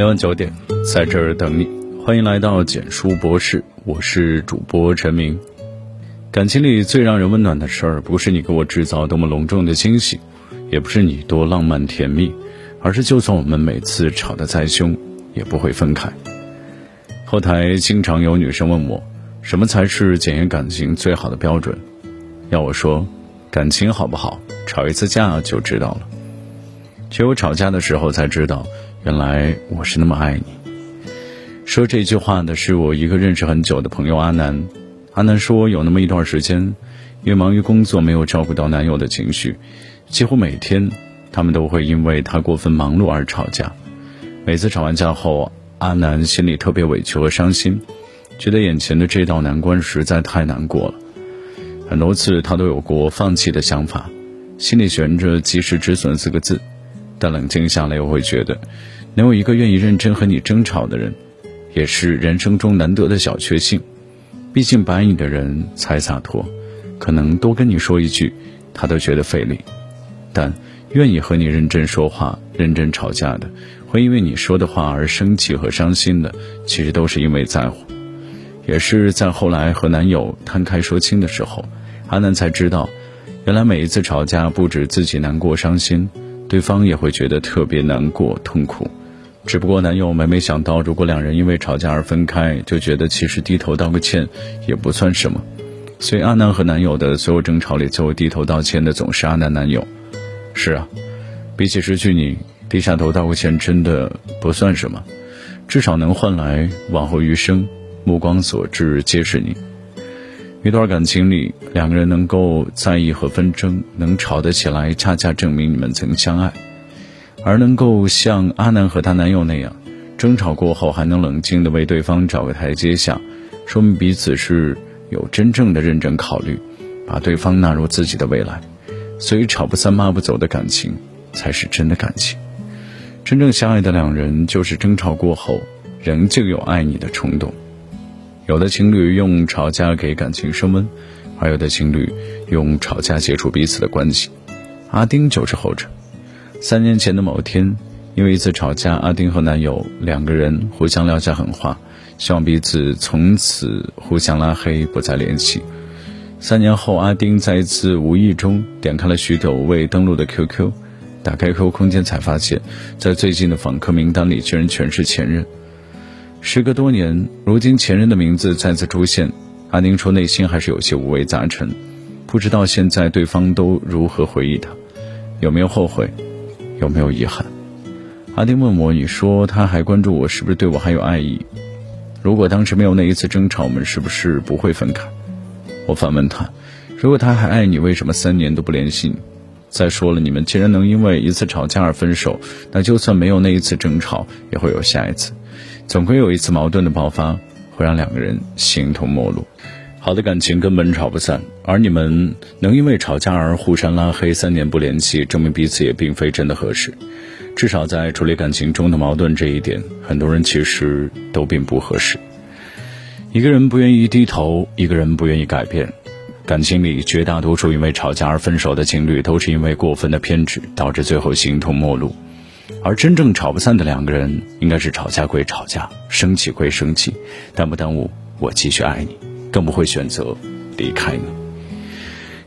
每晚九点，在这儿等你。欢迎来到简书博士，我是主播陈明。感情里最让人温暖的事儿，不是你给我制造多么隆重的惊喜，也不是你多浪漫甜蜜，而是就算我们每次吵得再凶，也不会分开。后台经常有女生问我，什么才是检验感情最好的标准？要我说，感情好不好，吵一次架就知道了。只有吵架的时候才知道，原来我是那么爱你。说这句话的是我一个认识很久的朋友阿南。阿南说，有那么一段时间，因为忙于工作，没有照顾到男友的情绪，几乎每天他们都会因为他过分忙碌而吵架。每次吵完架后，阿南心里特别委屈和伤心，觉得眼前的这道难关实在太难过了。很多次他都有过放弃的想法，心里悬着“及时止损”四个字，但冷静下来又会觉得，能有一个愿意认真和你争吵的人。也是人生中难得的小确幸，毕竟白你的人才洒脱，可能多跟你说一句，他都觉得费力。但愿意和你认真说话、认真吵架的，会因为你说的话而生气和伤心的，其实都是因为在乎。也是在后来和男友摊开说清的时候，阿南才知道，原来每一次吵架，不止自己难过伤心，对方也会觉得特别难过痛苦。只不过男友每没想到，如果两人因为吵架而分开，就觉得其实低头道个歉也不算什么。所以阿南和男友的所有争吵里，最后低头道歉的总是阿南男友。是啊，比起失去你，低下头道个歉真的不算什么，至少能换来往后余生目光所至皆是你。一段感情里，两个人能够在意和纷争，能吵得起来，恰恰证明你们曾相爱。而能够像阿南和她男友那样，争吵过后还能冷静地为对方找个台阶下，说明彼此是有真正的认真考虑，把对方纳入自己的未来。所以吵不散骂不走的感情，才是真的感情。真正相爱的两人，就是争吵过后仍旧有爱你的冲动。有的情侣用吵架给感情升温，而有的情侣用吵架结束彼此的关系。阿丁就是后者。三年前的某天，因为一次吵架，阿丁和男友两个人互相撂下狠话，希望彼此从此互相拉黑，不再联系。三年后，阿丁在一次无意中点开了许久未登录的 QQ，打开 QQ 空间才发现，在最近的访客名单里居然全是前任。时隔多年，如今前任的名字再次出现，阿宁说内心还是有些五味杂陈，不知道现在对方都如何回忆他，有没有后悔？有没有遗憾？阿丁问我：“你说他还关注我，是不是对我还有爱意？如果当时没有那一次争吵，我们是不是不会分开？”我反问他：“如果他还爱你，为什么三年都不联系你？再说了，你们既然能因为一次吵架而分手，那就算没有那一次争吵，也会有下一次，总归有一次矛盾的爆发，会让两个人形同陌路。”好的感情根本吵不散，而你们能因为吵架而互相拉黑三年不联系，证明彼此也并非真的合适。至少在处理感情中的矛盾这一点，很多人其实都并不合适。一个人不愿意低头，一个人不愿意改变。感情里绝大多数因为吵架而分手的情侣，都是因为过分的偏执，导致最后形同陌路。而真正吵不散的两个人，应该是吵架归吵架，生气归生气，但不耽误我继续爱你。更不会选择离开你。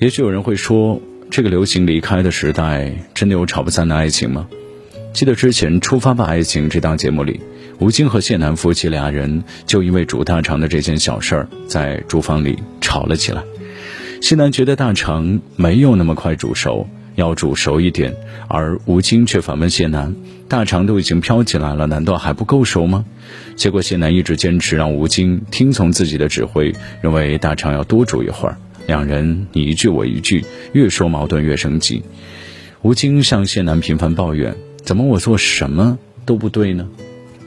也许有人会说，这个流行离开的时代，真的有吵不散的爱情吗？记得之前《出发吧爱情》这档节目里，吴京和谢楠夫妻俩人就因为煮大肠的这件小事儿，在厨房里吵了起来。谢楠觉得大肠没有那么快煮熟。要煮熟一点，而吴京却反问谢楠：“大肠都已经飘起来了，难道还不够熟吗？”结果谢楠一直坚持让吴京听从自己的指挥，认为大肠要多煮一会儿。两人你一句我一句，越说矛盾越升级。吴京向谢楠频繁抱怨：“怎么我做什么都不对呢？”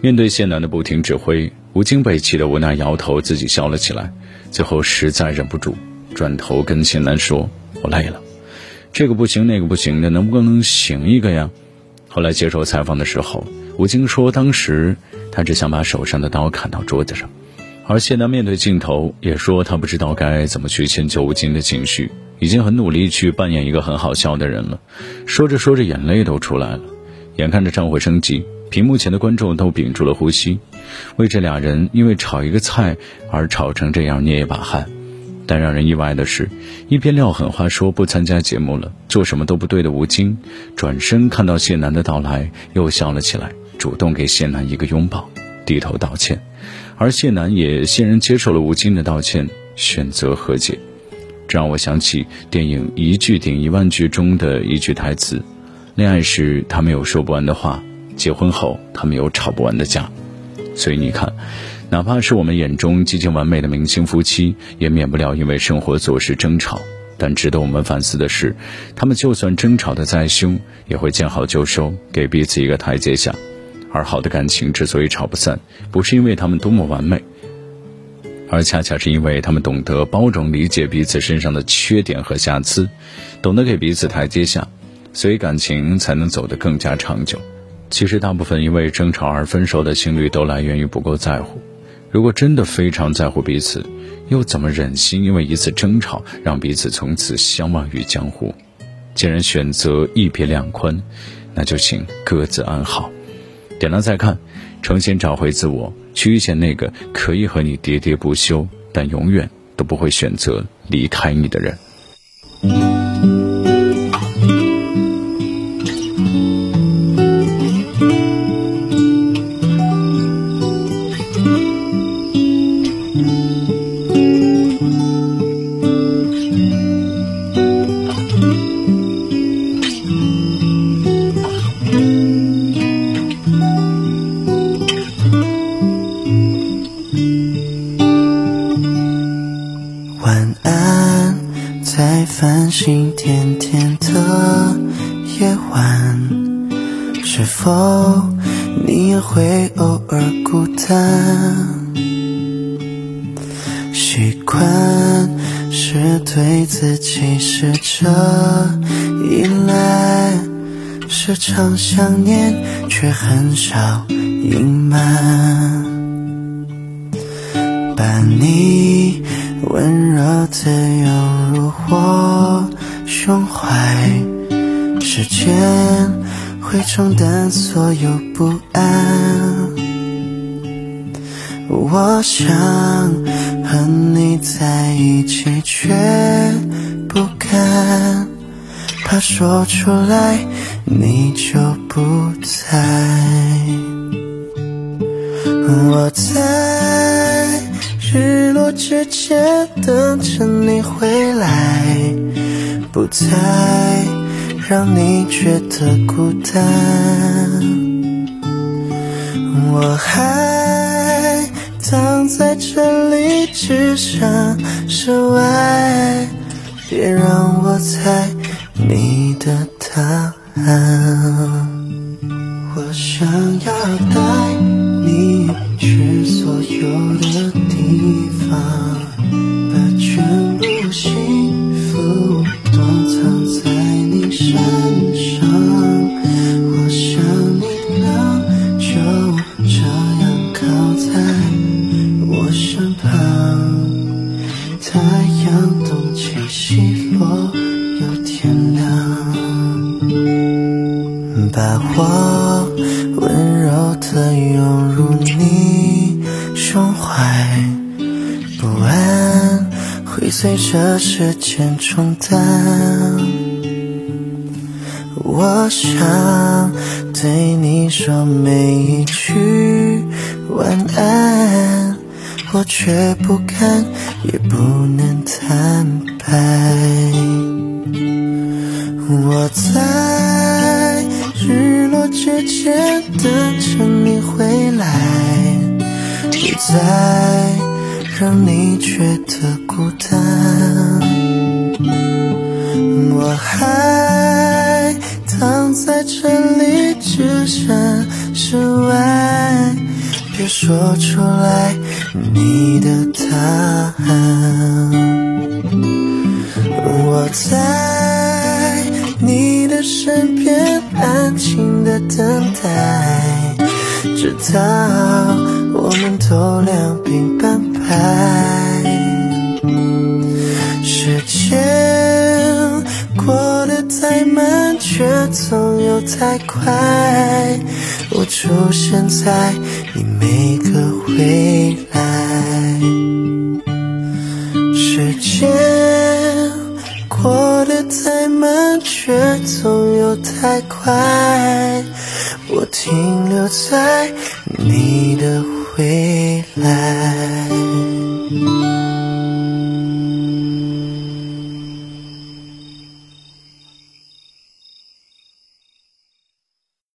面对谢楠的不停指挥，吴京被气得无奈摇头，自己笑了起来。最后实在忍不住，转头跟谢楠说：“我累了。”这个不行，那个不行的，能不能行一个呀？后来接受采访的时候，吴京说，当时他只想把手上的刀砍到桌子上。而谢楠面对镜头也说，他不知道该怎么去迁就吴京的情绪，已经很努力去扮演一个很好笑的人了。说着说着，眼泪都出来了。眼看着战火升级，屏幕前的观众都屏住了呼吸，为这俩人因为炒一个菜而吵成这样捏一把汗。但让人意外的是，一边撂狠话说不参加节目了，做什么都不对的吴京，转身看到谢楠的到来，又笑了起来，主动给谢楠一个拥抱，低头道歉，而谢楠也欣然接受了吴京的道歉，选择和解。这让我想起电影《一句顶一万句》中的一句台词：“恋爱时他们有说不完的话，结婚后他们有吵不完的架。”所以你看。哪怕是我们眼中极尽完美的明星夫妻，也免不了因为生活琐事争吵。但值得我们反思的是，他们就算争吵的再凶，也会见好就收，给彼此一个台阶下。而好的感情之所以吵不散，不是因为他们多么完美，而恰恰是因为他们懂得包容、理解彼此身上的缺点和瑕疵，懂得给彼此台阶下，所以感情才能走得更加长久。其实，大部分因为争吵而分手的情侣，都来源于不够在乎。如果真的非常在乎彼此，又怎么忍心因为一次争吵让彼此从此相忘于江湖？既然选择一别两宽，那就请各自安好。点亮再看，重新找回自我，去遇见那个可以和你喋喋不休，但永远都不会选择离开你的人。在繁星点点的夜晚，是否你也会偶尔孤单？习惯是对自己试着依赖，时常想念却很少隐瞒，把你温柔的拥入我。胸怀，时间会冲淡所有不安。我想和你在一起，却不敢，怕说出来你就不在。我在日落之前等着你回来。不再让你觉得孤单，我还躺在这里，只想室外，别让我猜你的答案。我想要带你去方，把全部幸福都。藏在你身上，我想你了，就这样靠在我身旁。太阳东起西落，又天亮，把我温柔的拥入你随着时间冲淡。我想对你说每一句晚安，我却不敢，也不能坦白。我在日落之前等着你回来，不再。让你觉得孤单，我还躺在这里，只剩室外，别说出来你的答案。我在你的身边，安静的等待，直到我们都两鬓斑白。爱时间过得太慢，却总有太快。我出现在你每个未来。时间过得太慢，却总又太快。我停留在你的回来。